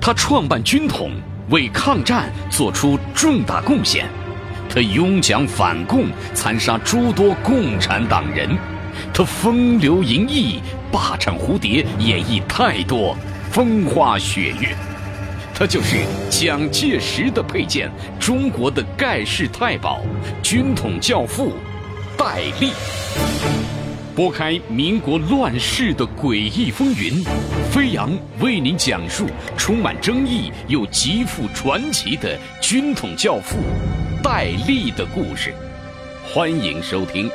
他创办军统，为抗战做出重大贡献。他拥蒋反共，残杀诸多共产党人。他风流淫逸，霸占蝴蝶，演绎太多风花雪月。他就是蒋介石的佩剑，中国的盖世太保，军统教父戴笠。拨开民国乱世的诡异风云，飞扬为您讲述充满争议又极富传奇的军统教父戴笠的故事。欢迎收听。